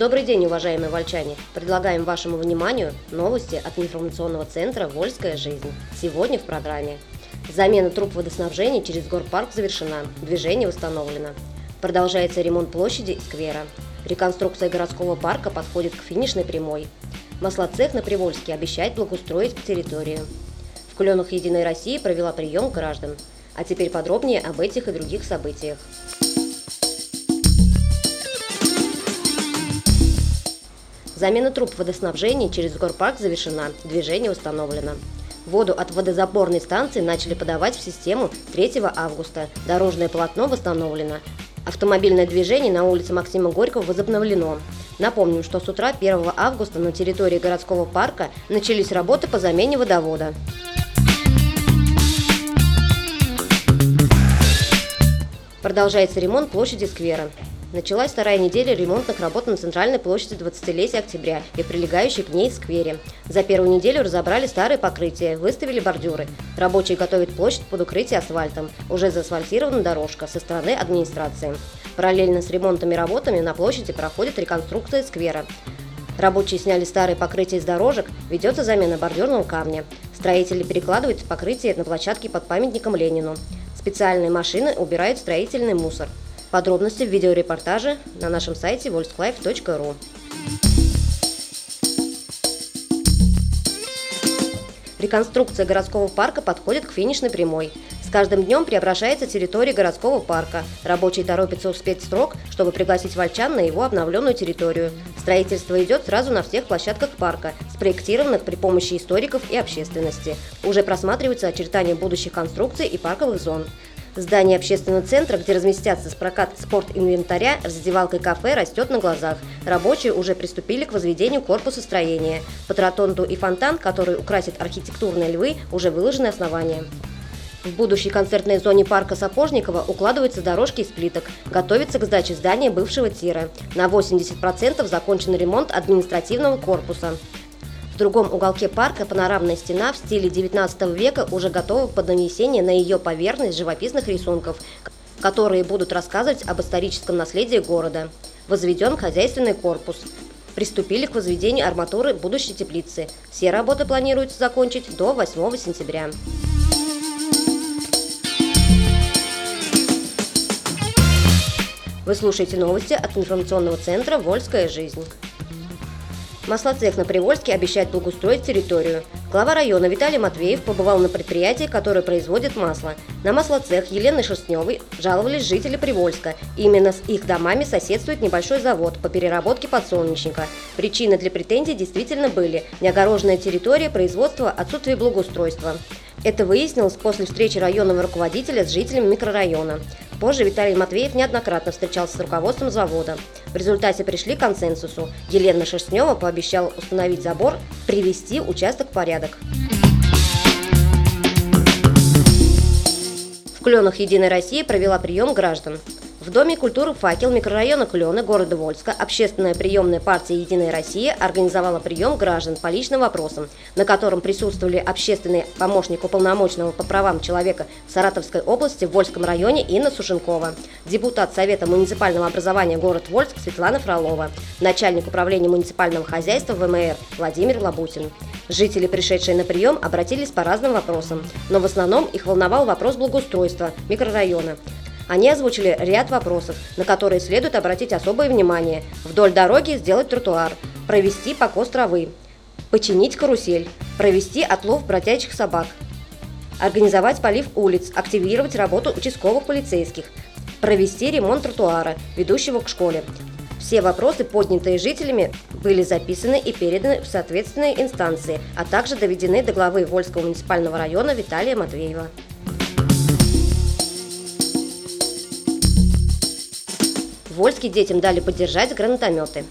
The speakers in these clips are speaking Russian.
Добрый день, уважаемые вольчане! Предлагаем вашему вниманию новости от информационного центра «Вольская жизнь». Сегодня в программе. Замена труб водоснабжения через горпарк завершена, движение восстановлено. Продолжается ремонт площади и сквера. Реконструкция городского парка подходит к финишной прямой. Маслоцех на Привольске обещает благоустроить территорию. В Кленах «Единой России» провела прием граждан. А теперь подробнее об этих и других событиях. Замена труб водоснабжения через горпарк завершена, движение установлено. Воду от водозаборной станции начали подавать в систему 3 августа. Дорожное полотно восстановлено. Автомобильное движение на улице Максима Горького возобновлено. Напомним, что с утра 1 августа на территории городского парка начались работы по замене водовода. Продолжается ремонт площади сквера. Началась вторая неделя ремонтных работ на центральной площади 20-летия октября и прилегающей к ней сквере. За первую неделю разобрали старые покрытия, выставили бордюры. Рабочие готовят площадь под укрытие асфальтом. Уже заасфальтирована дорожка со стороны администрации. Параллельно с ремонтными работами на площади проходит реконструкция сквера. Рабочие сняли старые покрытия из дорожек, ведется замена бордюрного камня. Строители перекладывают покрытие на площадке под памятником Ленину. Специальные машины убирают строительный мусор. Подробности в видеорепортаже на нашем сайте volsklife.ru. Реконструкция городского парка подходит к финишной прямой. С каждым днем преображается территория городского парка. Рабочие торопятся успеть срок, чтобы пригласить вольчан на его обновленную территорию. Строительство идет сразу на всех площадках парка, спроектированных при помощи историков и общественности. Уже просматриваются очертания будущих конструкций и парковых зон. Здание общественного центра, где разместятся с прокат спорт-инвентаря, раздевалка и кафе растет на глазах. Рабочие уже приступили к возведению корпуса строения. По тротонту и фонтан, который украсит архитектурные львы, уже выложены основания. В будущей концертной зоне парка Сапожникова укладываются дорожки из плиток. Готовится к сдаче здания бывшего тира. На 80% закончен ремонт административного корпуса другом уголке парка панорамная стена в стиле 19 века уже готова под нанесение на ее поверхность живописных рисунков, которые будут рассказывать об историческом наследии города. Возведен хозяйственный корпус. Приступили к возведению арматуры будущей теплицы. Все работы планируется закончить до 8 сентября. Вы слушаете новости от информационного центра «Вольская жизнь». Маслоцех на Привольске обещает благоустроить территорию. Глава района Виталий Матвеев побывал на предприятии, которое производит масло. На маслоцех Елены Шерстневой жаловались жители Привольска. Именно с их домами соседствует небольшой завод по переработке подсолнечника. Причины для претензий действительно были – неогороженная территория, производства, отсутствие благоустройства. Это выяснилось после встречи районного руководителя с жителями микрорайона. Позже Виталий Матвеев неоднократно встречался с руководством завода. В результате пришли к консенсусу. Елена Шерстнева пообещала установить забор, привести участок в порядок. В Кленах «Единой России» провела прием граждан. В Доме культуры «Факел» микрорайона Клены города Вольска общественная приемная партия «Единая Россия» организовала прием граждан по личным вопросам, на котором присутствовали общественный помощник уполномоченного по правам человека в Саратовской области в Вольском районе Инна Сушенкова, депутат Совета муниципального образования город Вольск Светлана Фролова, начальник управления муниципального хозяйства ВМР Владимир Лабутин. Жители, пришедшие на прием, обратились по разным вопросам, но в основном их волновал вопрос благоустройства микрорайона. Они озвучили ряд вопросов, на которые следует обратить особое внимание. Вдоль дороги сделать тротуар, провести покос травы, починить карусель, провести отлов бродячих собак, организовать полив улиц, активировать работу участковых полицейских, провести ремонт тротуара, ведущего к школе. Все вопросы, поднятые жителями, были записаны и переданы в соответственные инстанции, а также доведены до главы Вольского муниципального района Виталия Матвеева. Вольске детям дали поддержать гранатометы.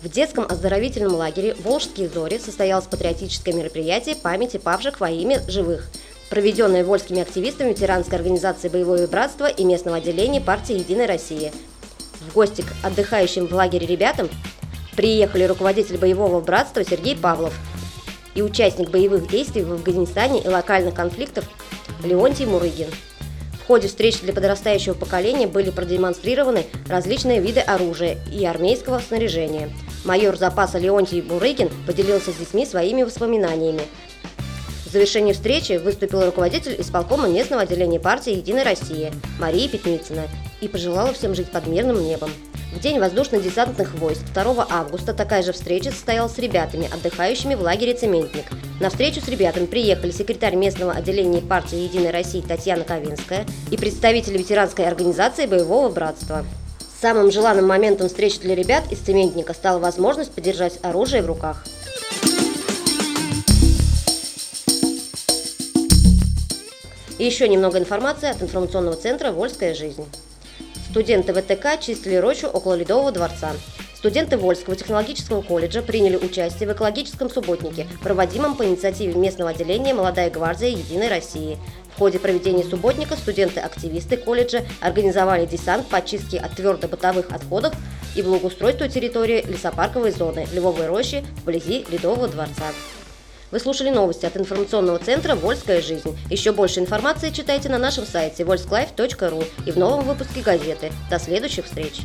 В детском оздоровительном лагере «Волжские зори» состоялось патриотическое мероприятие памяти павших во имя живых, проведенное вольскими активистами ветеранской организации «Боевое братство» и местного отделения партии «Единая Россия». В гости к отдыхающим в лагере ребятам приехали руководитель боевого братства Сергей Павлов и участник боевых действий в Афганистане и локальных конфликтов Леонтий Мурыгин. Ходе встреч для подрастающего поколения были продемонстрированы различные виды оружия и армейского снаряжения. Майор запаса Леонтий Бурыкин поделился с детьми своими воспоминаниями. В завершении встречи выступил руководитель исполкома местного отделения партии «Единая Россия» Мария Пятницына и пожелала всем жить под мирным небом. В день воздушно-десантных войск 2 августа такая же встреча состоялась с ребятами, отдыхающими в лагере «Цементник». На встречу с ребятами приехали секретарь местного отделения партии «Единая Россия» Татьяна Ковинская и представитель ветеранской организации «Боевого братства». Самым желанным моментом встречи для ребят из «Цементника» стала возможность подержать оружие в руках. И еще немного информации от информационного центра «Вольская жизнь». Студенты ВТК чистили рощу около Ледового дворца. Студенты Вольского технологического колледжа приняли участие в экологическом субботнике, проводимом по инициативе местного отделения «Молодая гвардия Единой России». В ходе проведения субботника студенты-активисты колледжа организовали десант по очистке от твердо-бытовых отходов и благоустройству территории лесопарковой зоны Львовой рощи вблизи Ледового дворца. Вы слушали новости от информационного центра «Вольская жизнь». Еще больше информации читайте на нашем сайте volsklife.ru и в новом выпуске газеты. До следующих встреч!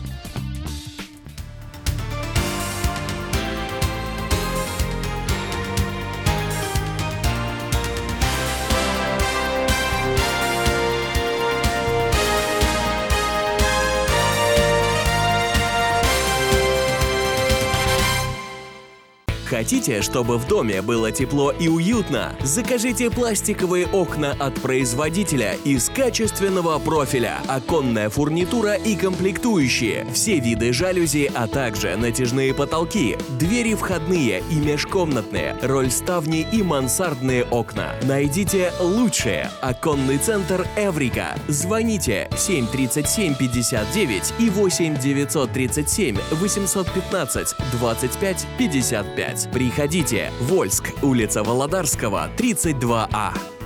Хотите, чтобы в доме было тепло и уютно? Закажите пластиковые окна от производителя из качественного профиля, оконная фурнитура и комплектующие, все виды жалюзи, а также натяжные потолки, двери входные и межкомнатные, рольставни и мансардные окна. Найдите лучшее. Оконный центр Эврика. Звоните 737 59 и 8 937 815 25 55. Приходите. Вольск, улица Володарского, 32А.